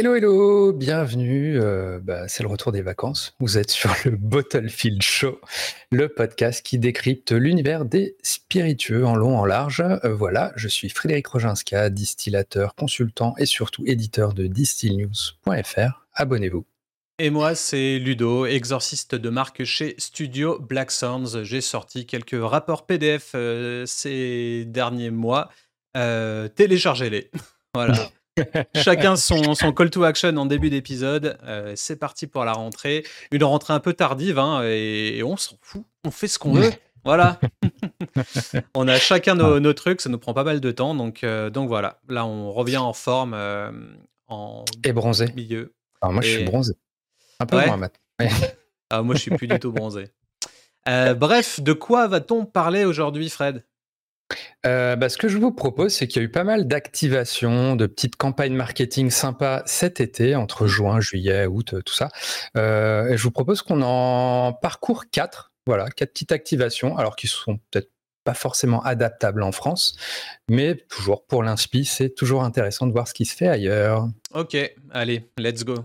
Hello, hello, bienvenue. euh, bah, c'est le retour des vacances. Vous êtes sur le Bottlefield Show, le podcast qui décrypte l'univers des spiritueux en long, en large. Euh, voilà, je suis Frédéric Roginska, distillateur, consultant et surtout éditeur de distillnews.fr. Abonnez-vous. Et moi, c'est Ludo, exorciste de marque chez Studio Black Sounds. J'ai sorti quelques rapports PDF euh, ces derniers mois. Téléchargez-les. voilà. Chacun son, son call to action en début d'épisode. Euh, c'est parti pour la rentrée. Une rentrée un peu tardive, hein, et, et on s'en fout. On fait ce qu'on veut. Voilà. on a chacun nos, nos trucs, ça nous prend pas mal de temps. Donc, euh, donc voilà. Là, on revient en forme euh, en Et bronzé. milieu. Alors moi, je suis bronzé. Un peu Ouais. moins maintenant. Ouais. Ah, moi, je suis plus du tout bronzé. Bref, de quoi va-t-on parler aujourd'hui, Fred? Euh, bah, ce que je vous propose, c'est qu'il y a eu pas mal d'activations, de petites campagnes marketing sympas cet été, entre juin, juillet, août, euh, tout ça. Euh, et je vous propose qu'on en parcourt quatre, voilà, quatre petites activations, alors qui sont peut-être pas forcément adaptables en France, mais toujours pour l'inspi, c'est toujours intéressant de voir ce qui se fait ailleurs. Ok, allez, let's go.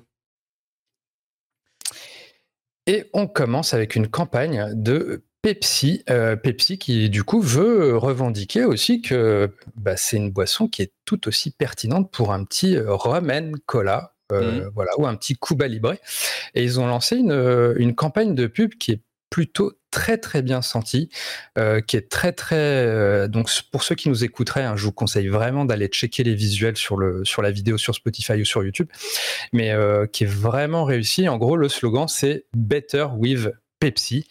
Et on commence avec une campagne de Pepsi, euh, Pepsi qui du coup veut revendiquer aussi que bah, c'est une boisson qui est tout aussi pertinente pour un petit euh, rum and cola, euh, voilà, ou un petit Cuba Libre. Et ils ont lancé une, une campagne de pub qui est plutôt très très bien sentie, euh, qui est très très donc pour ceux qui nous écouteraient, hein, je vous conseille vraiment d'aller checker les visuels sur le sur la vidéo sur Spotify ou sur YouTube, mais qui est vraiment réussi. En gros, le slogan c'est Better with Pepsi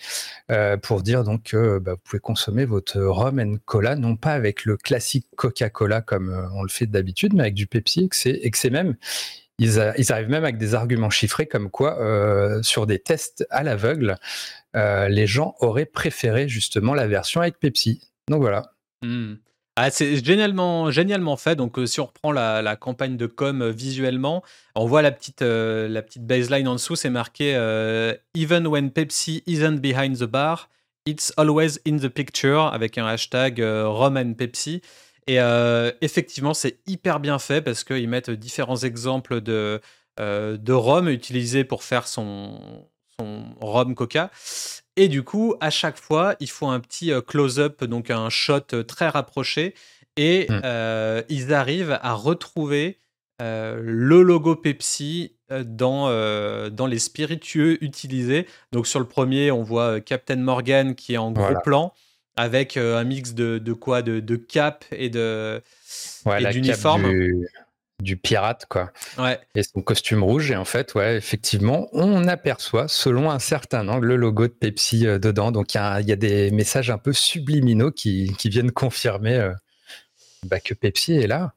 euh, pour dire donc que bah, vous pouvez consommer votre rum and cola non pas avec le classique Coca-Cola comme euh, on le fait d'habitude, mais avec du Pepsi et que c'est même ils, ils arrivent même avec des arguments chiffrés comme quoi euh, sur des tests à l'aveugle, euh, les gens auraient préféré justement la version avec Pepsi. Donc voilà. Hmm. Ah, c'est génialement, génialement fait. Donc, euh, si on reprend la, campagne de com euh, visuellement, on voit la petite, euh, la petite baseline en dessous, c'est marqué Even when Pepsi isn't behind the bar, it's always in the picture avec un hashtag and Pepsi. Et effectivement, c'est hyper bien fait parce qu'ils mettent différents exemples de, de rhum utilisés pour faire son, son rhum coca. Et du coup, à chaque fois, il faut un petit euh, close-up, donc un shot euh, très rapproché. Et Mm. euh, ils arrivent à retrouver euh, le logo Pepsi dans, euh, dans les spiritueux utilisés. Donc sur le premier, on voit Captain Morgan qui est en gros Voilà. plan avec un mix de, de quoi? De, de cap et de Ouais, et la cape d'uniforme. du, du pirate, quoi. Ouais. Et son costume rouge. Et en fait, ouais, effectivement, on aperçoit, selon un certain angle, le logo de Pepsi euh, dedans. Donc il y, a y des messages un peu subliminaux qui, qui viennent confirmer euh, bah, que Pepsi est là.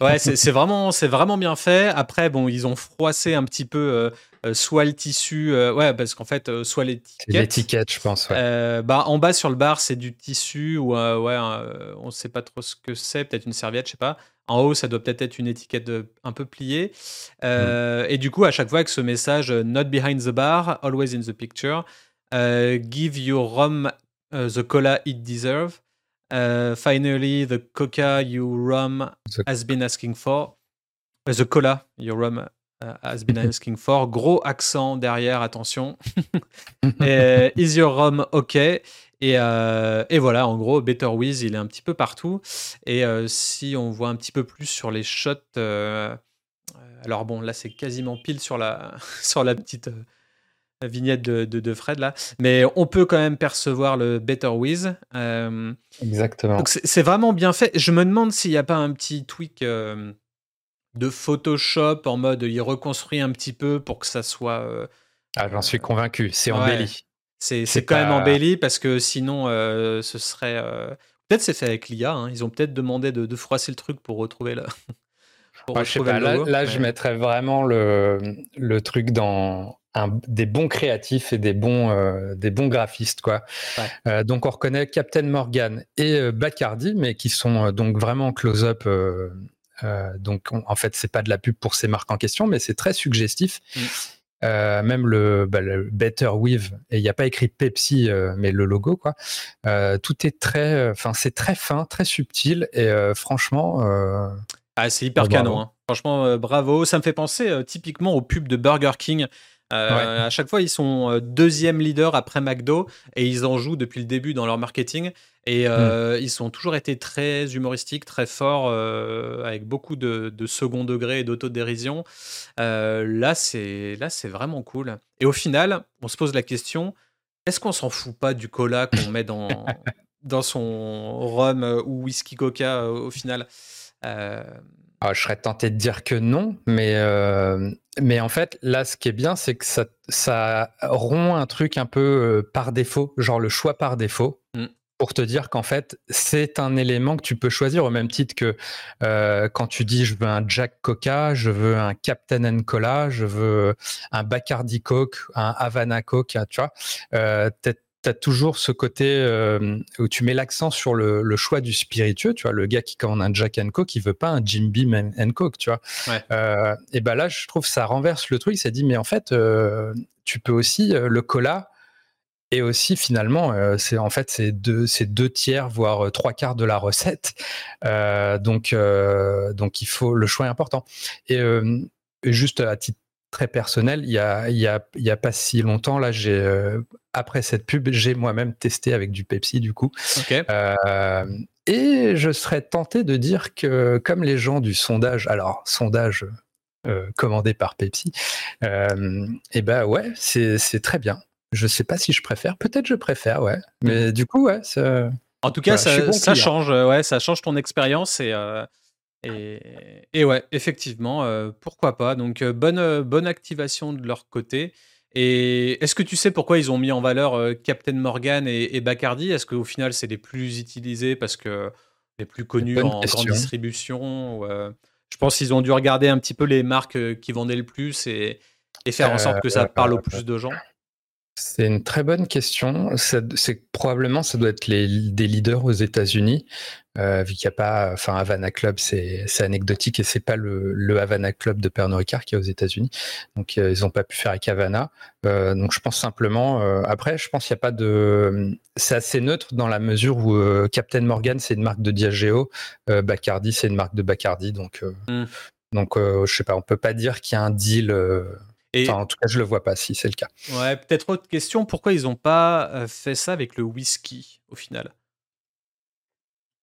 Ouais, c'est vraiment, c'est vraiment bien fait. Après, bon, ils ont froissé un petit peu euh, soit le tissu, ouais, parce qu'en fait, soit l'étiquette. l'étiquette, je pense. Ouais. Bah, en bas sur le bar, c'est du tissu ou ouais, on sait pas trop ce que c'est, peut-être une serviette, je sais pas. En haut, ça doit peut-être être une étiquette de- un peu pliée. Euh, Et du coup, à chaque fois avec ce message, euh, not behind the bar, always in the picture, euh, give your rum uh, the cola it deserve. Uh, finally, the coca you rum has been asking for. Uh, the cola your rum has been asking for. Gros accent derrière, attention. Et, is your rum OK et, euh, et voilà, en gros, Better With, il est un petit peu partout. Et euh, si on voit un petit peu plus sur les shots, euh, alors bon, là, c'est quasiment pile sur la, sur la petite vignette de, de, de Fred, là. Mais on peut quand même percevoir le Better. Euh, Exactement. donc c'est vraiment bien fait. Je me demande s'il n'y a pas un petit tweak de Photoshop en mode il reconstruit un petit peu pour que ça soit. Ah, J'en suis convaincu. C'est Ouais. embelli. C'est quand même embelli parce que sinon euh, ce serait. euh, Peut-être c'est fait avec l'IA. hein. Ils ont peut-être demandé de, de froisser le truc pour retrouver le. pour Ouais, je sais retrouver pas, le là, je mettrais vraiment le, le truc dans un- des bons créatifs et des bons, euh, des bons graphistes. Quoi. Ouais. Euh, donc, on reconnaît Captain Morgan et euh, Bacardi, mais qui sont donc vraiment en close-up. donc, on- en fait, c'est pas de la pub pour ces marques en question, mais c'est très suggestif. Mm. Euh, même le, bah, le Better With, et il n'y a pas écrit Pepsi, euh, mais le logo, quoi. Euh, tout est très, enfin, c'est très fin, très subtil, et franchement, Ah, c'est hyper canon. Hein. Franchement, bravo. Ça me fait penser typiquement au pub de Burger King. À chaque fois, ils sont deuxième leader après McDo et ils en jouent depuis le début dans leur marketing. Et mmh. ils ont toujours été très humoristiques, très forts, avec beaucoup de, second degré et d'autodérision. là, c'est là, c'est vraiment cool. Et au final, on se pose la question est-ce qu'on s'en fout pas du cola qu'on met dans, dans son rhum ou whisky coca au final? Ah, je serais tenté de dire que non, mais, mais en fait, là, ce qui est bien, c'est que ça, ça rompt un truc un peu par défaut, genre le choix par défaut. Mmh pour te dire qu'en fait, c'est un élément que tu peux choisir au même titre que euh, quand tu dis je veux un Jack Coca, je veux un Captain Cola, je veux un Bacardi Coke, un Havana Coke, tu vois. Euh, tu as toujours ce côté euh, où tu mets l'accent sur le, choix du spiritueux, tu vois, le gars qui commande un Jack and Coke, il veut pas un Jim Beam and, Coke, tu vois. et ben là, je trouve ça renverse le truc, ça dit mais en fait, tu peux aussi le cola et aussi, finalement, euh, c'est en fait c'est deux, deux tiers, voire euh, trois quarts de la recette. Euh, donc, donc il faut le choix est important. Et juste à titre très personnel, il y a, il y a, il y a pas si longtemps là, j'ai après cette pub, j'ai moi-même testé avec du Pepsi du coup. et je serais tenté de dire que comme les gens du sondage, alors sondage commandé par Pepsi, et ben ouais, c'est très bien. Je sais pas si je préfère. Peut-être je préfère, ouais. Mais du coup, ouais. Ça... En tout cas, ça, change. Ouais, ça change ton expérience et, euh, et, et, ouais, effectivement, euh, pourquoi pas. Donc bonne bonne activation de leur côté. Et est-ce que tu sais pourquoi ils ont mis en valeur Captain Morgan et, Bacardi? Est-ce qu'au final, c'est les plus utilisés parce que les plus connus en grande distribution Je pense qu'ils ont dû regarder un petit peu les marques qui vendaient le plus et, et faire en sorte que ça parle au plus de gens. C'est une très bonne question. C'est probablement ça doit être les, des leaders aux États-Unis, euh, vu qu'il n'y a pas, enfin Havana Club, c'est anecdotique et c'est pas le, le, Havana Club de Pernod Ricard qui est aux États-Unis, donc euh, ils n'ont pas pu faire avec Havana. Euh, donc je pense simplement. après, je pense qu'il n'y a pas de. C'est assez neutre dans la mesure où Captain Morgan c'est une marque de Diageo, Bacardi c'est une marque de Bacardi, donc mmh. donc je sais pas, on peut pas dire qu'il y a un deal en tout cas, je le vois pas si c'est le cas. Ouais, peut-être autre question, pourquoi ils n'ont pas euh, fait ça avec le whisky au final?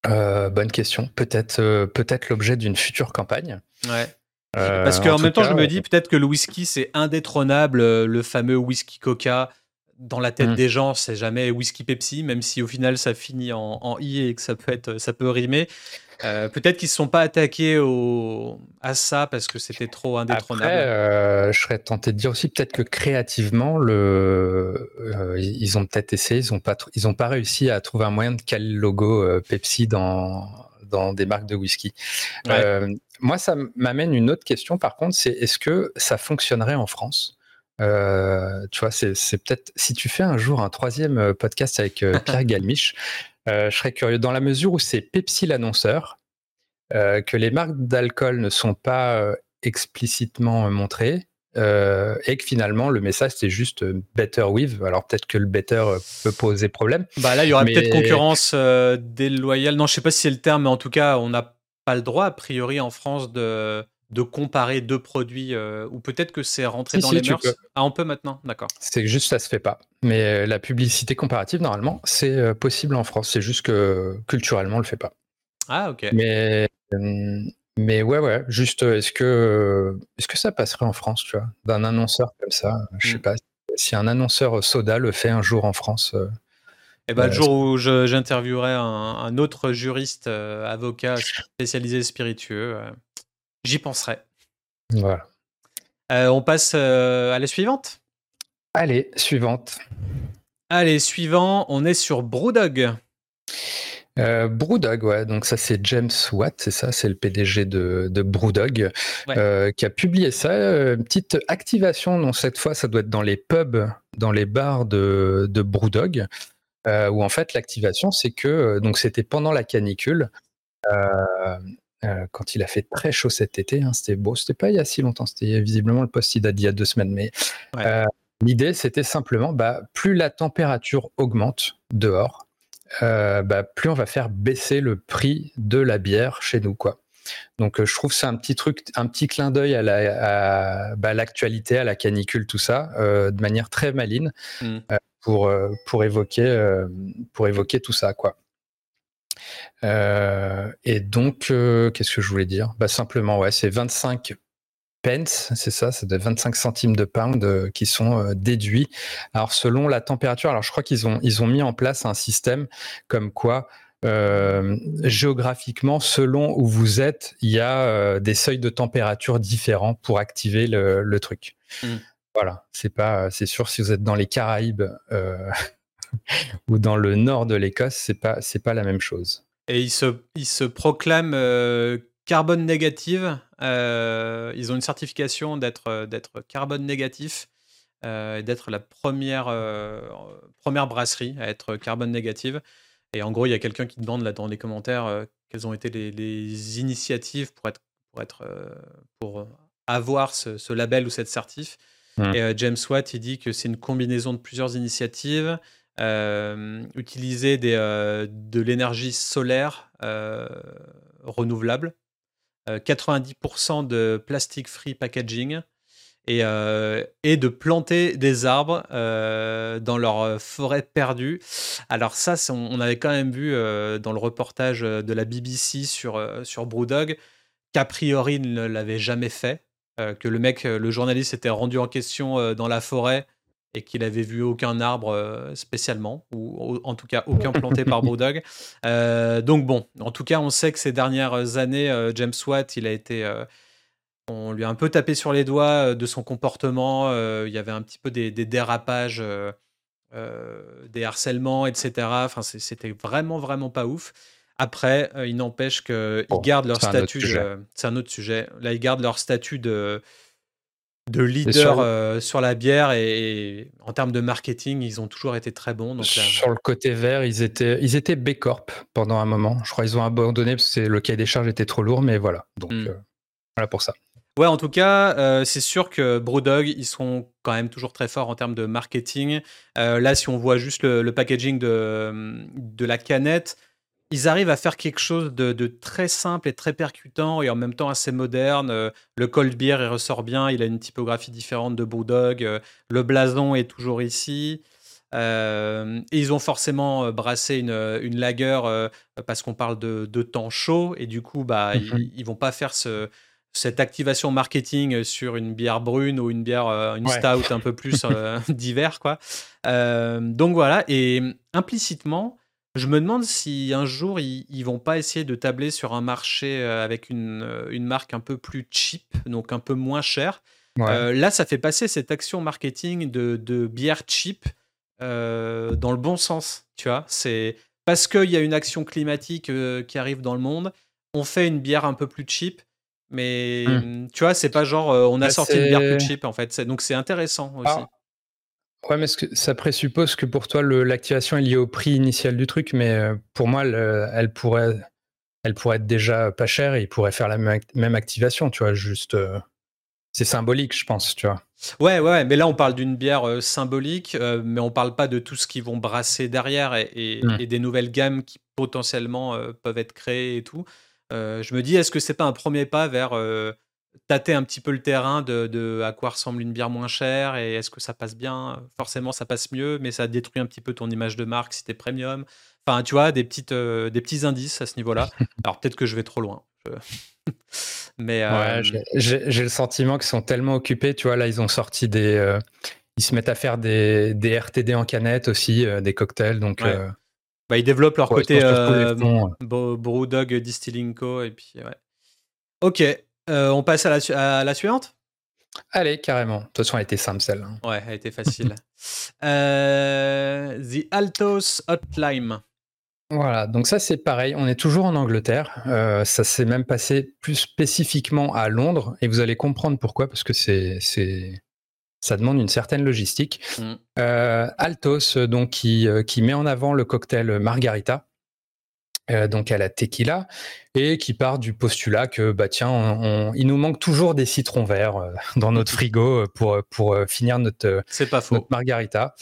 Euh, Bonne question. Peut-être euh, peut-être l'objet d'une future campagne. Ouais. Parce qu'en même temps, je me dis peut-être que le whisky, c'est indétrônable, le fameux whisky Coca. Dans la tête mmh. des gens, c'est jamais whisky Pepsi, même si au final ça finit en, en i et que ça peut être, ça peut rimer. Euh, peut-être qu'ils ne se sont pas attaqués au... à ça parce que c'était trop indétrônable. Après, euh, je serais tenté de dire aussi peut-être que créativement, le... Euh, ils ont peut-être essayé, ils n'ont pas, ils ont pas réussi à trouver un moyen de caler le logo Pepsi dans, dans des marques de whisky. moi, ça m'amène une autre question par contre, c'est est-ce que ça fonctionnerait en France? Tu vois, c'est peut-être si tu fais un jour un troisième podcast avec Pierre Galmiche, euh, je serais curieux dans la mesure où c'est Pepsi l'annonceur, euh, que les marques d'alcool ne sont pas euh, explicitement montrées. et que finalement le message c'est juste better with. Alors peut-être que le better peut poser problème. Bah là il y aura peut-être concurrence déloyale. Non je sais pas si c'est le terme, mais en tout cas on n'a pas le droit a priori en France de de comparer deux produits euh, ou peut-être que c'est rentré dans les mœurs Ah, on peut maintenant, d'accord. C'est juste ça se fait pas. Mais euh, la publicité comparative, normalement, c'est euh, possible en France. C'est juste que culturellement, on le fait pas. Ah, ok. Mais, mais ouais, ouais, juste, est-ce que, est-ce que ça passerait en France, tu vois, d'un annonceur comme ça? Je sais hmm. pas. Si un annonceur soda le fait un jour en France. Eh ben, le jour où j'interviewerai un, un, autre juriste, avocat spécialisé spiritueux, J'y penserai. Voilà. Euh, on passe euh, à la suivante? Allez, suivante. Allez, suivant, on est sur Brewdog. Euh, Brewdog, ouais, donc ça c'est James Watt, c'est ça, c'est le PDG de, de Brewdog, euh, qui a publié ça, une petite activation, donc cette fois ça doit être dans les pubs, dans les bars de, de Brewdog, où en fait l'activation c'est que, donc c'était pendant la canicule, euh, quand il a fait très chaud cet été. Hein, c'était beau, c'était pas il y a si longtemps, c'était visiblement le post il date d'il y a deux semaines. Mais euh, l'idée, c'était simplement, bah, plus la température augmente dehors, euh, bah, plus on va faire baisser le prix de la bière chez nous, quoi. Donc je trouve c'est un petit truc, un petit clin d'œil à bah, l'actualité, à, la canicule, tout ça, de manière très maline mmh. pour pour évoquer pour évoquer tout ça quoi. Et donc, qu'est-ce que je voulais dire? Bah, Simplement, ouais, c'est 25 pence, c'est ça, c'est de 25 centimes de pound euh, qui sont euh, déduits. Alors selon la température, alors je crois qu'ils ont ils ont mis en place un système comme quoi euh, géographiquement, selon où vous êtes, il y a des seuils de température différents pour activer le, truc. Hmm. Voilà, c'est pas, c'est sûr si vous êtes dans les Caraïbes ou dans le nord de l'Écosse, c'est pas, c'est pas la même chose. Et ils se, ils se proclament carbone négative. Euh, ils ont une certification d'être euh, d'être carbone négatif euh, et d'être la première première brasserie à être carbone négative. Et en gros, il y a quelqu'un qui demande là dans les commentaires quelles ont été les, initiatives pour être pour être pour avoir ce, label ou cette certif. Mmh. Et James Watt, il dit que c'est une combinaison de plusieurs initiatives. Utiliser des, de l'énergie solaire renouvelable. 90% euh, de plastic free packaging. Et, euh, de planter des arbres euh, dans leur forêt perdue. Alors ça, on, avait quand même vu dans le reportage de la BBC sur, sur Brewdog qu'a priori il ne l'avait jamais fait, que le mec, le journaliste s'était rendu en question dans la forêt et qu'il avait vu aucun arbre euh, spécialement, ou en tout cas aucun planté par Brewdog. Euh, donc bon, en tout cas, on sait que ces dernières années, euh, James Watt, il a été... on lui a un peu tapé sur les doigts de son comportement, il y avait un petit peu des, dérapages, des harcèlements, etc. Enfin, c'était vraiment, vraiment pas ouf. Après, il n'empêche qu'ils gardent leur statut. C'est un autre sujet. Là, ils gardent leur statut de, de leader euh, sur, la bière et, en termes de marketing, ils ont toujours été très bons. Donc, sur le côté vert, ils étaient, ils étaient B Corp pendant un moment. Je crois qu'ils ont abandonné parce que le cahier des charges était trop lourd, mais voilà. Donc hmm. euh, voilà pour ça. Ouais, en tout cas, euh, c'est sûr que Brewdog, ils sont quand même toujours très forts en termes de marketing. là, si on voit juste le, le packaging de, de la canette, ils arrivent à faire quelque chose de, très simple et très percutant et en même temps assez moderne. Euh, le cold beer, il ressort bien, il a une typographie différente de Brewdog. Euh, le blason est toujours ici. Euh, et ils ont forcément brassé une, une lager parce qu'on parle de, temps chaud et du coup, bah, ils, ne vont pas faire ce, cette activation marketing sur une bière brune ou une bière, une stout un peu plus d'hiver, quoi. donc voilà, et implicitement, je me demande si un jour ils, ils vont pas essayer de tabler sur un marché euh, avec une, euh, une marque un peu plus cheap, donc un peu moins chère. Euh, là, ça fait passer cette action marketing de, de bière cheap dans le bon sens. Tu vois, c'est parce qu'il y a une action climatique qui arrive dans le monde, on fait une bière un peu plus cheap. Mais hmm. tu vois, c'est pas genre on a bah, sorti une bière plus cheap en fait. Donc c'est intéressant aussi. Ah, Ouais, mais ça présuppose que pour toi, l'activation est liée au prix initial du truc, mais euh, pour moi, elle, pourrait, elle pourrait être déjà pas chère et il pourrait faire la même activation, tu vois, juste. Euh, c'est symbolique, je pense, tu vois. Ouais, ouais, mais là, on parle d'une bière euh, symbolique, mais on parle pas de tout ce qu'ils vont brasser derrière et, mmh. des nouvelles gammes qui potentiellement peuvent être créées et tout. je me dis, est-ce que c'est pas un premier pas vers tâter un petit peu le terrain de, à quoi ressemble une bière moins chère et est-ce que ça passe bien? Forcément, ça passe mieux, mais ça détruit un petit peu ton image de marque si t'es premium. Enfin, tu vois, des, petites, euh, des petits indices à ce niveau-là. Alors, peut-être que je vais trop loin. mais euh, j'ai le sentiment qu'ils sont tellement occupés. Tu vois, là, ils ont sorti des. Euh, ils se mettent à faire des, des RTD en canette aussi, des cocktails. Donc. Bah, ils développent leur côté Brewdog Distilling Co. Et puis, ouais. Ok, euh, on passe à la, suivante? Allez, carrément. De toute façon, elle était simple celle-là. Ouais, elle était facile. Euh, The Altos Hot Lime. Voilà, donc ça c'est pareil, on est toujours en Angleterre, euh, ça s'est même passé plus spécifiquement à Londres, et vous allez comprendre pourquoi, parce que c'est, ça demande une certaine logistique. Mm. Altos, donc, qui, qui met en avant le cocktail Margarita, euh, donc à la tequila, et qui part du postulat que bah tiens, il nous manque toujours des citrons verts euh, dans notre frigo pour pour euh, finir notre, pas faux. margarita.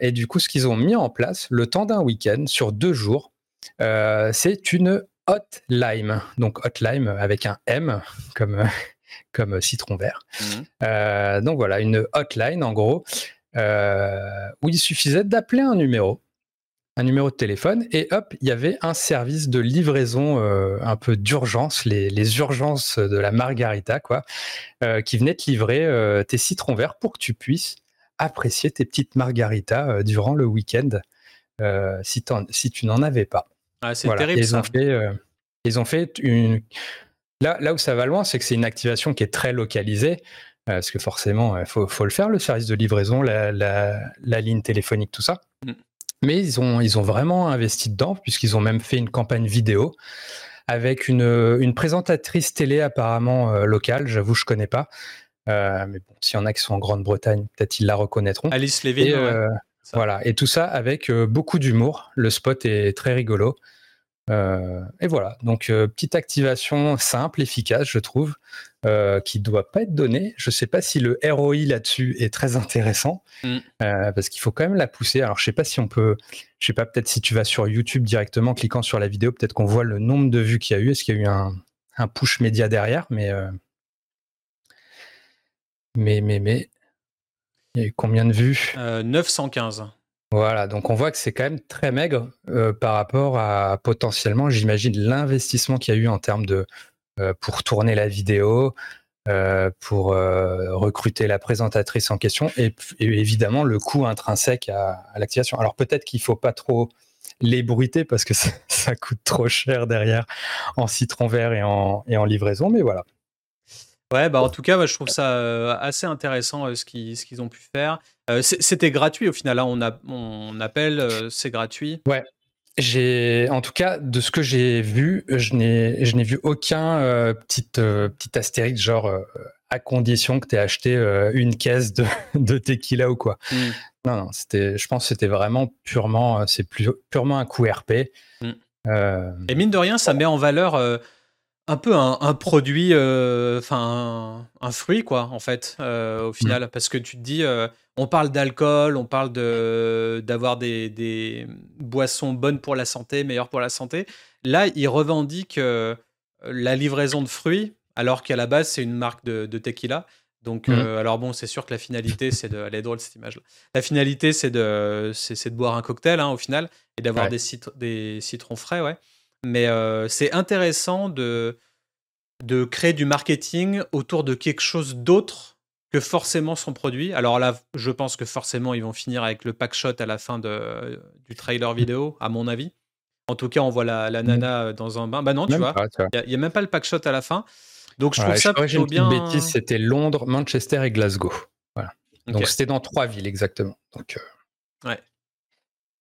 et du coup, ce qu'ils ont mis en place, le temps d'un week-end sur deux jours, c'est une Hot Lime. Donc Hot Lime avec un M comme, comme citron vert. Mmh. donc voilà, une hotline en gros, où il suffisait d'appeler un numéro un numéro de téléphone et hop, il y avait un service de livraison euh, un peu d'urgence, les, urgences de la margarita, quoi, euh, qui venait te livrer euh, tes citrons verts pour que tu puisses apprécier tes petites margaritas durant le week-end si, si, tu n'en avais pas. Ah, c'est terrible. Ils ont fait, ils ont fait une. Là, là où ça va loin, c'est que c'est une activation qui est très localisée. Parce que forcément, il faut, faut, le faire, le service de livraison, la, la ligne téléphonique, tout ça. Mais ils ont, ils ont vraiment investi dedans, puisqu'ils ont même fait une campagne vidéo avec une, une présentatrice télé apparemment euh, locale. J'avoue, je connais pas. Euh, mais bon, s'il y en a qui sont en Grande-Bretagne, peut-être ils la reconnaîtront. Alice. Et, euh, Voilà, et tout ça avec beaucoup d'humour. Le spot est très rigolo. Et voilà, donc petite activation simple, efficace, je trouve. Euh, qui doit pas être donné. Je sais pas si le ROI là-dessus est très intéressant mm. euh, parce qu'il faut quand même la pousser. Alors je sais pas si on peut, je sais pas peut-être si tu vas sur YouTube directement, cliquant sur la vidéo, peut-être qu'on voit le nombre de vues qu'il y a eu. Est-ce qu'il y a eu un, un push média derrière? Mais euh, mais mais mais il y a eu combien de vues? 915. Voilà, donc on voit que c'est quand même très maigre par rapport à potentiellement, j'imagine, l'investissement qu'il y a eu en termes de euh, pour tourner la vidéo, euh, pour euh, recruter la présentatrice en question et, évidemment le coût intrinsèque à, l'activation. Alors peut-être qu'il faut pas trop l'ébruiter parce que ça, coûte trop cher derrière en citron vert et en, livraison, mais voilà. Ouais, bah en tout cas, je trouve ça assez intéressant ce qu'ils ont pu faire. C'était gratuit au final, hein, on, a, on appelle, c'est gratuit. Ouais, j'ai, en tout cas, de ce que j'ai vu, je n'ai, je n'ai vu aucun euh, petit, euh, petit astérix genre euh, à condition que tu aies acheté une caisse de, de, tequila ou quoi. Hmm. Non, non, c'était, je pense que c'était vraiment purement, c'est purement un coup RP. Hmm. Et mine de rien, ça met en valeur un peu un, produit, enfin un, fruit quoi, en fait, au final, hmm. parce que tu te dis on parle d'alcool, on parle de, d'avoir des, boissons bonnes pour la santé, meilleures pour la santé. Là, ils revendiquent euh, la livraison de fruits, alors qu'à la base, c'est une marque de, tequila. Donc, mmh. euh, alors bon, c'est sûr que la finalité, c'est de. Elle est drôle cette image-là. La finalité, c'est de, c'est, de boire un cocktail, hein, au final, et d'avoir des, des citrons frais, ouais. Mais euh, c'est intéressant de, de créer du marketing autour de quelque chose d'autre que forcément son produit. Alors là, je pense que forcément, ils vont finir avec le pack shot à la fin de, du trailer vidéo, à mon avis. En tout cas, on voit la, la nana euh, dans un bain. Bah non, tu vois, il n'y a, même pas le pack shot à la fin. Donc je trouve ça plutôt bien. bêtise, c'était Londres, Manchester et Glasgow. Voilà. Donc c'était dans trois villes exactement. Donc, euh, Ouais.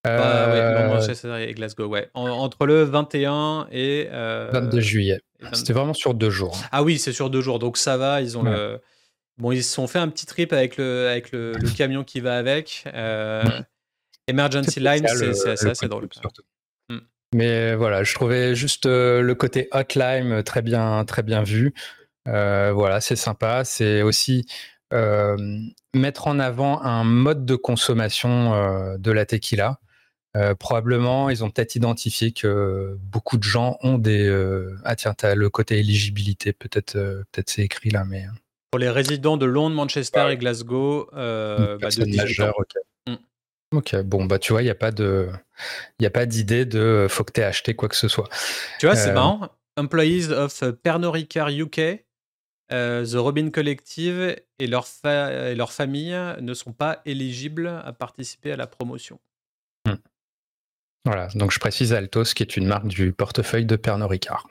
Bah, ouais, Londres, Manchester et Glasgow, ouais. entre le 21 et. 22 euh, juillet. C'était vraiment sur deux jours. Hein. Ah oui, c'est sur deux jours. Donc ça va, ils ont le Bon, ils se sont fait un petit trip avec le, avec le, camion qui va avec. Euh, Emergency Line, c'est assez drôle. Mm. Mais voilà, je trouvais juste euh, le côté hotline très bien, très bien vu. Euh, voilà, c'est sympa. C'est aussi mettre en avant un mode de consommation de la tequila. Probablement, ils ont peut-être identifié que beaucoup de gens ont des. ah tiens, tu as le côté éligibilité, peut-être peut-être c'est écrit là, mais. Pour les résidents de Londres, Manchester et Glasgow, euh, bah, de 18 ans. Mm. Ok, bon, bah tu vois, il n'y a pas de, il a pas d'idée de faut que tu aies acheté quoi que ce soit. Tu vois, c'est euh, marrant. Employees of Pernod Ricard UK, euh, The Robin Collective et leur, et leur famille ne sont pas éligibles à participer à la promotion. Voilà, donc je précise Altos, qui est une marque du portefeuille de Pernod Ricard.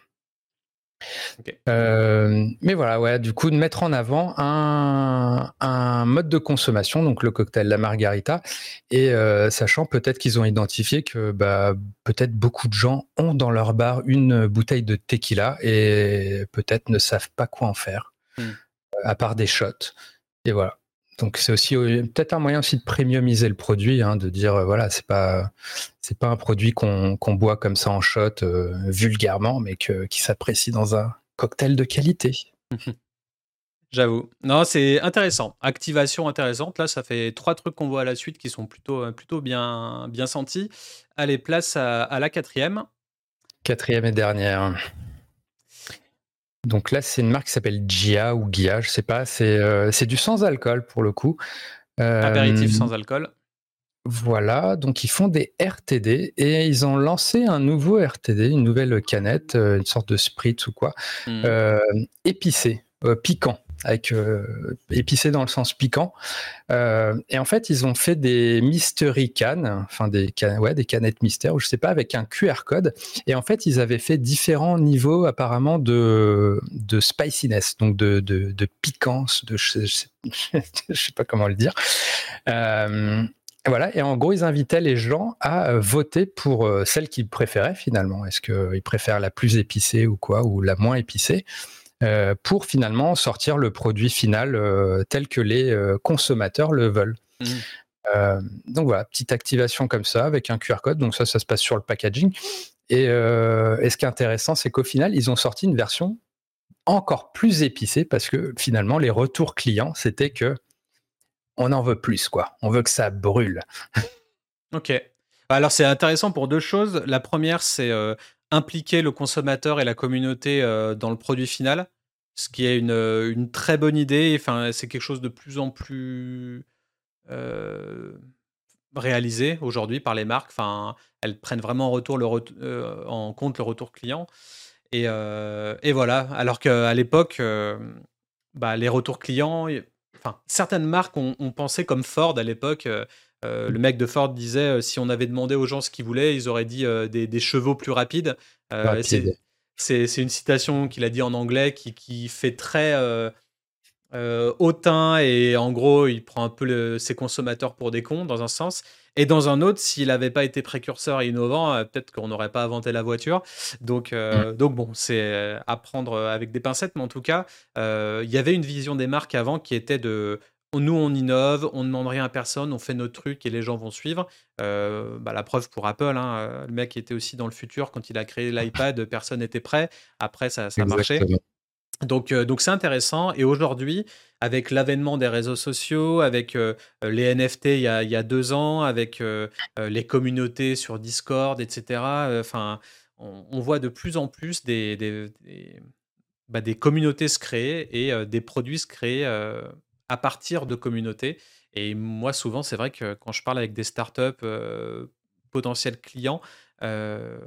Euh, mais voilà, ouais, du coup, de mettre en avant un, un, mode de consommation, donc le cocktail, la margarita, et euh, sachant peut-être qu'ils ont identifié que bah, peut-être beaucoup de gens ont dans leur bar une bouteille de tequila et peut-être ne savent pas quoi en faire, hmm. à part des shots. Et voilà. Donc c'est aussi euh, peut-être un moyen aussi de premiumiser le produit, hein, de dire voilà c'est pas c'est pas un produit qu'on boit comme ça en shot vulgairement, mais que, qui s'apprécie dans un cocktail de qualité. J'avoue. Non, c'est intéressant. Activation intéressante. Là, ça fait trois trucs qu'on voit à la suite qui sont plutôt, plutôt bien, bien sentis. Allez, place à, la quatrième. Quatrième et dernière. Donc là, c'est une marque qui s'appelle Gia ou Gia, je sais pas. C'est euh, du sans alcool pour le coup. Apéritif sans alcool. Voilà, donc ils font des RTD et ils ont lancé un nouveau RTD, une nouvelle canette, une sorte de spritz ou quoi, mmh. épicé, piquant avec euh, épicé dans le sens piquant. Euh, et en fait, ils ont fait des mystery cans, enfin des, des canettes mystères, ou je sais pas, avec un QR code. Et en fait, ils avaient fait différents niveaux apparemment de, spiciness, donc de, piquance, de je, je, sais pas comment le dire. Euh, voilà, et en gros, ils invitaient les gens à voter pour celle qu'ils préféraient finalement. Est-ce qu'ils préfèrent la plus épicée ou quoi, ou la moins épicée? Euh, pour finalement sortir le produit final euh, tel que les euh, consommateurs le veulent. Mmh. donc voilà, petite activation comme ça avec un QR code. Donc ça, ça se passe sur le packaging. Et, et ce qui est intéressant, c'est qu'au final, ils ont sorti une version encore plus épicée parce que finalement, les retours clients, c'était que on en veut plus, quoi. On veut que ça brûle. ok. Alors c'est intéressant pour deux choses. La première, c'est impliquer le consommateur et la communauté euh, dans le produit final, ce qui est une, euh, très bonne idée. Enfin, c'est quelque chose de plus en plus euh, réalisé aujourd'hui par les marques. Enfin, elles prennent vraiment en, retour le en compte le retour client. Et, et voilà. Alors qu'à l'époque, bah, les retours clients, enfin, certaines marques ont, pensé comme Ford à l'époque. Euh, le mec de Ford disait euh, si on avait demandé aux gens ce qu'ils voulaient, ils auraient dit euh, des, chevaux plus rapides. c'est une citation qu'il a dit en anglais qui, fait très hautain et en gros, il prend un peu ses consommateurs pour des cons dans un sens. Et dans un autre, s'il n'avait pas été précurseur et innovant, peut-être qu'on n'aurait pas inventé la voiture. Donc, mm. donc bon, c'est à prendre avec des pincettes, mais en tout cas, il y avait une vision des marques avant qui était de nous, on innove, on ne demande rien à personne, on fait notre truc et les gens vont suivre. Euh, bah, la preuve pour Apple, hein, euh, le mec était aussi dans le futur quand il a créé l'iPad, personne n'était prêt. Après, ça, ça marchait. Donc, euh, donc c'est intéressant. Et aujourd'hui, avec l'avènement des réseaux sociaux, avec les NFT il y, a, deux ans, avec les communautés sur Discord, etc. Enfin, on, voit de plus en plus des, des, bah, des communautés se créer et des produits se créer à partir de communautés. Et moi, souvent, c'est vrai que quand je parle avec des startups euh, potentiels clients, euh,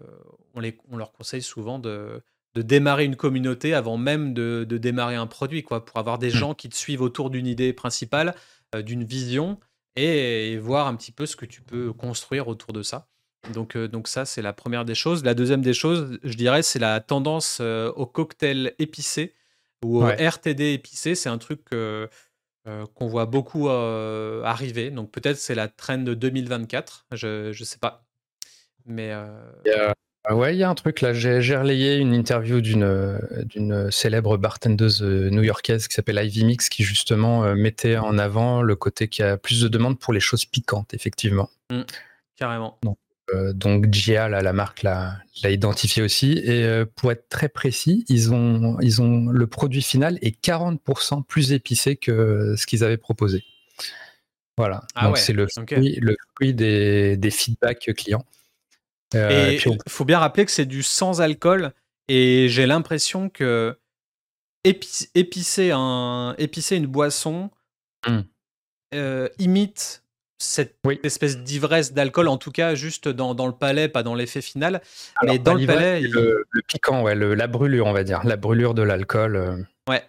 on, les, on leur conseille souvent de, de démarrer une communauté avant même de, de, démarrer un produit, quoi, pour avoir des mmh. gens qui te suivent autour d'une idée principale, euh, d'une vision, et, voir un petit peu ce que tu peux construire autour de ça. Donc, donc ça, c'est la première des choses. La deuxième des choses, je dirais, c'est la tendance au cocktail épicé ou au RTD épicé. C'est un truc que euh, qu'on voit beaucoup euh, arriver. Donc peut-être c'est la trend de 2024, je ne sais pas. Mais euh, ouais, il y a un truc là. J'ai relayé une interview d'une célèbre bartendeuse new-yorkaise qui s'appelle Ivy Mix, qui justement mettait en avant le côté qui a plus de demandes pour les choses piquantes, effectivement. Mmh, carrément. Euh, donc Gia, la marque, l'a identifié aussi. Et euh, pour être très précis, ils ont, ils ont le produit final est 40% plus épicé que ce qu'ils avaient proposé. Voilà. Ah donc c'est le fruit, le fruit des, des feedbacks clients. Euh, il faut bien rappeler que c'est du sans alcool. Et j'ai l'impression que épicer, un, épicer une boisson mmh. imite cette espèce d'ivresse d'alcool, en tout cas juste dans, dans, le palais, pas dans l'effet final. mais dans le palais. Le, piquant, ouais, la brûlure, on va dire. La brûlure de l'alcool. Euh. Ouais.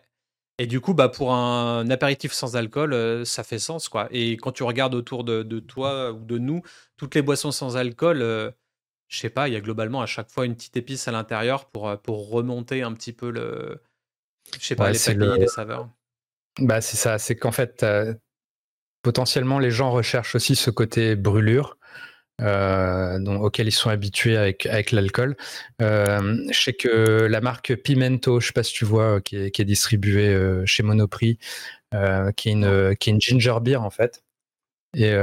Et du coup, bah, pour un apéritif sans alcool, euh, ça fait sens. quoi. Et quand tu regardes autour de, de, toi ou de nous, toutes les boissons sans alcool, euh, je sais pas, il y a globalement à chaque fois une petite épice à l'intérieur pour, pour remonter un petit peu le. Je sais pas, les saveurs. Bah, c'est ça, c'est qu'en fait, potentiellement, les gens recherchent aussi ce côté brûlure. Euh, auquel ils sont habitués avec, avec l'alcool. Euh, je sais que la marque Pimento, je ne sais pas si tu vois, qui est, qui est distribuée euh, chez Monoprix, qui, est une, qui est une ginger beer en fait. Et,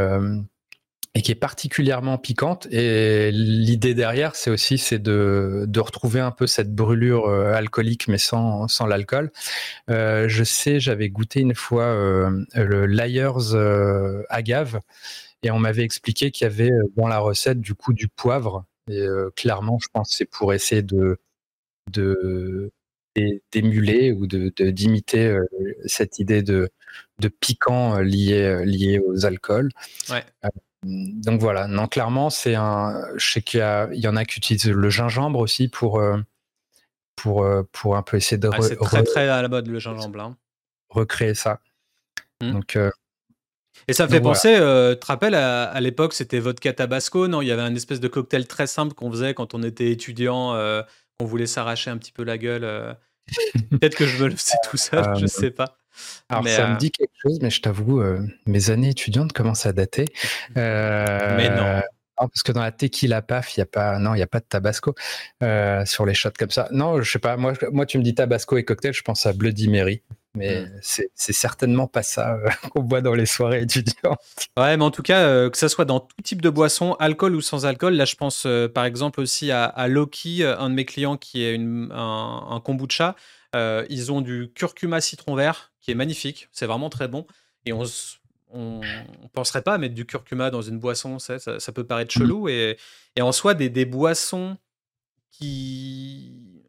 et qui est particulièrement piquante. Et l'idée derrière, c'est aussi c'est de, de, retrouver un peu cette brûlure euh, alcoolique, mais sans, sans l'alcool. Euh, je sais, j'avais goûté une fois euh, le Liars agave, et on m'avait expliqué qu'il y avait dans la recette du coup du poivre Et clairement, je pense que c'est pour essayer de, de d'émuler ou de d'imiter cette idée de, de piquant lié, lié aux alcools. Ouais. Donc voilà, non, clairement, c'est un. Je sais qu'il y, y, en a qui utilisent le gingembre aussi pour, pour, pour un peu essayer de. c'est très très à la mode le gingembre. Hein. Recréer ça. Mmh. Donc, et ça me fait penser, euh, tu te rappelles, à, l'époque, c'était vodka tabasco, non? Il y avait un espèce de cocktail très simple qu'on faisait quand on était étudiant, euh, qu'on voulait s'arracher un petit peu la gueule. Euh. Peut-être que je me le faisais tout seul, je sais pas. Alors ça me dit quelque chose, mais je t'avoue, mes années étudiantes commencent à dater. mais non. parce que dans la tequila paf, il y a pas, non, il y a pas de tabasco sur les shots comme ça. Non, je sais pas. Moi, moi, tu me dis tabasco et cocktail, je pense à Bloody Mary mais mmh. c'est certainement pas ça euh, qu'on boit dans les soirées étudiantes. Ouais, mais en tout cas, euh, que ça soit dans tout type de boisson, alcool ou sans alcool, là je pense euh, par exemple aussi à, Loki, un de mes clients qui est un, kombucha. ils ont du curcuma citron vert qui est magnifique, c'est vraiment très bon. Et on on, penserait pas à mettre du curcuma dans une boisson, ça, ça, peut paraître mmh. chelou. Et, et en soi, des, des boissons qui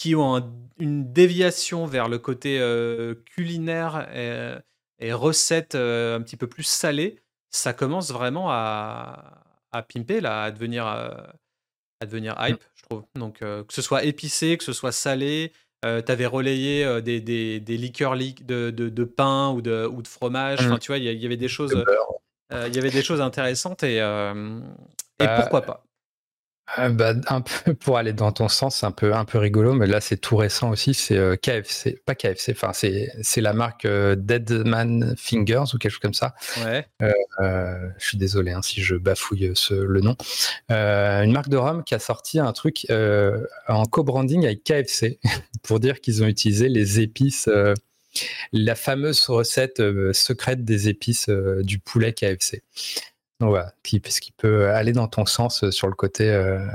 qui ont une déviation vers le côté euh, culinaire et, recettes euh, un petit peu plus salées, ça commence vraiment à, à pimper, là, à devenir, euh, à devenir mmh. hype, je trouve. Donc, que ce soit épicé, que ce soit salé, tu avais relayé des, des, des, liqueurs de, de, de, pain ou de, ou de fromage. Enfin, mmh. tu vois, il y, avait des choses, il y avait des choses intéressantes et, et bah, pourquoi pas. Ah, bah, un peu pour aller dans ton sens, c'est un peu, un peu rigolo, mais là c'est tout récent aussi, c'est euh, KFC, pas KFC, enfin c'est, c'est la marque euh, Deadman Fingers ou quelque chose comme ça. Ouais. Euh, je suis désolé hein, si je bafouille ce, le nom. une marque de rhum qui a sorti un truc en co-branding avec KFC pour dire qu'ils ont utilisé les épices, la fameuse recette secrète des épices du poulet KFC. Ouais, qui, qui peut aller dans ton sens euh, sur le côté, euh,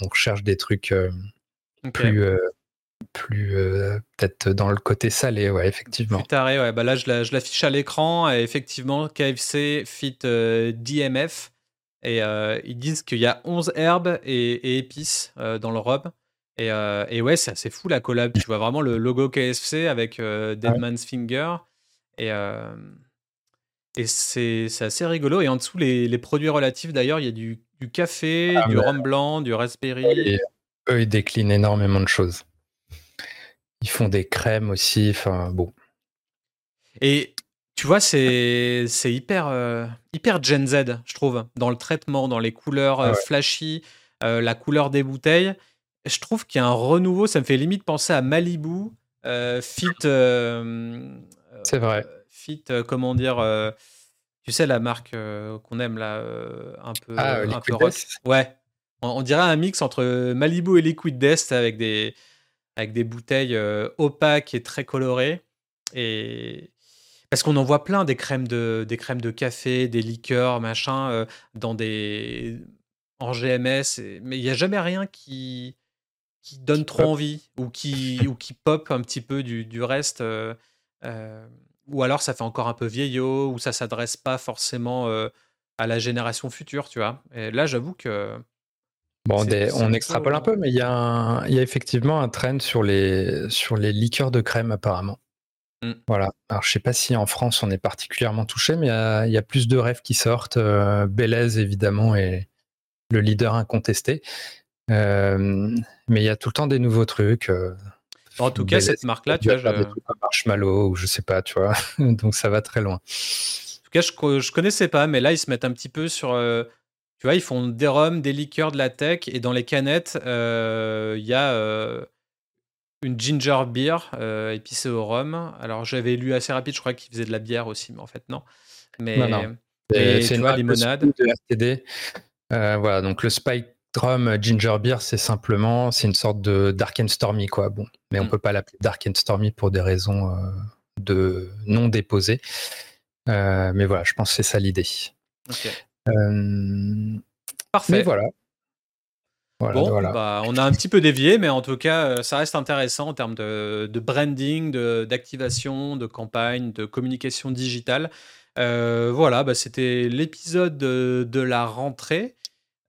on recherche des trucs euh, plus, plus peut-être dans le côté salé, ouais, effectivement. Plus taré, ouais. Bah là, je l'affiche à l'écran. Et effectivement, KFC fit DMF. Et ils disent qu'il y a 11 herbes et, épices dans le. Et, et ouais, c'est assez fou la collab. Tu vois vraiment le logo KFC avec Deadman's Finger. Et, et c'est assez rigolo. Et en dessous, les, les produits relatifs, d'ailleurs, il y a du, du café, ah, du rhum blanc, du raspberry. eux, ils déclinent énormément de choses. Ils font des crèmes aussi. Enfin, bon. Et tu vois, c'est hyper, euh, hyper Gen Z, je trouve, dans le traitement, dans les couleurs euh, flashy, euh, la couleur des bouteilles. Je trouve qu'il y a un renouveau. Ça me fait limite penser à Malibu, Fit. c'est vrai fit, euh, comment dire, euh, tu sais, la marque euh, qu'on aime là, un peu, ah, un peu rock. Ouais, on, dirait un mix entre Malibu et Liquid Death avec des, avec des bouteilles opaques et très colorées. Et parce qu'on en voit plein des crèmes de, des crèmes de café, des liqueurs, machin, dans des en GMS, mais il n'y a jamais rien qui qui donne trop envie ou qui ou qui pop un petit peu du, du reste. Ou alors ça fait encore un peu vieillot, ou ça s'adresse pas forcément à la génération future, tu vois? Et là, j'avoue que. Bon, on extrapole un peu, mais il y, a y a effectivement un trend sur les, sur les liqueurs de crème, apparemment. Mmh. Voilà. Alors, je sais pas si en France on est particulièrement touché, mais il y, a plus de rêves qui sortent. Euh, évidemment, est le leader incontesté. mais il y a tout le temps des nouveaux trucs. En tout cas, cette marque-là, tu vois, je... des trucs marshmallow ou je sais pas, tu vois. Donc ça va très loin. En tout cas, je, je connaissais pas, mais là, ils se mettent un petit peu sur. Euh, tu vois, ils font des rhums, des liqueurs, de la tech, et dans les canettes, euh, il y a euh, une ginger beer épicée au rhum. Alors, j'avais lu assez rapide, je crois qu'ils faisaient de la bière aussi, mais en fait, non. Mais, non, non. c'est une limonade. De RTD. voilà, donc le Spike Drum Ginger Beer, c'est simplement, c'est une sorte de Dark and Stormy, quoi. Bon, mais on mm. peut pas l'appeler Dark and Stormy pour des raisons euh, de non déposées. Euh, mais voilà, je pense que c'est ça l'idée. Euh, Parfait. voilà. bon, Bah, on a un petit peu dévié, mais en tout cas, ça reste intéressant en termes de, branding, d'activation, de, campagne, de communication digitale. voilà, bah, c'était l'épisode de, la rentrée.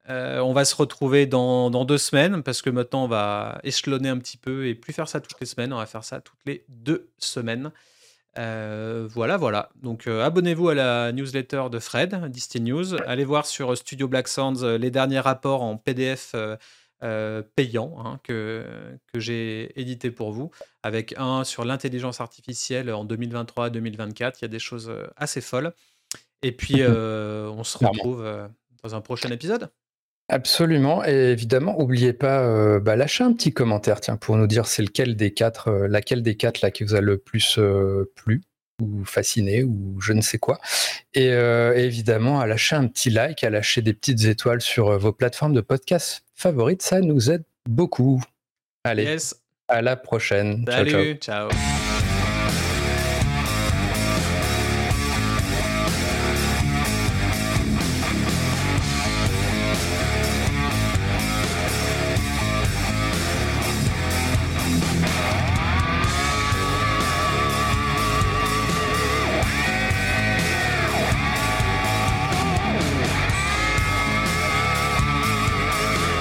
On va se retrouver dans, dans, deux semaines parce que maintenant on va échelonner un petit peu et plus faire ça toutes les semaines, on va faire ça toutes les deux semaines. Euh, voilà, voilà. Donc euh, abonnez-vous à la newsletter de Fred, Disney News. Allez voir sur Studio Black Sands euh, les derniers rapports en PDF payants hein, que, que j'ai édité pour vous, avec un sur l'intelligence artificielle en 2023-2024. Il y a des choses assez folles. Et puis on se retrouve dans un prochain épisode. Absolument, et évidemment, n'oubliez pas, bah, lâcher un petit commentaire, tiens, pour nous dire c'est lequel des quatre, laquelle des quatre là qui vous a le plus plu ou fasciné ou je ne sais quoi. Et, évidemment, à lâcher un petit like, à lâcher des petites étoiles sur vos plateformes de podcast favorites, ça nous aide beaucoup. Allez, à la prochaine. Salut, ciao.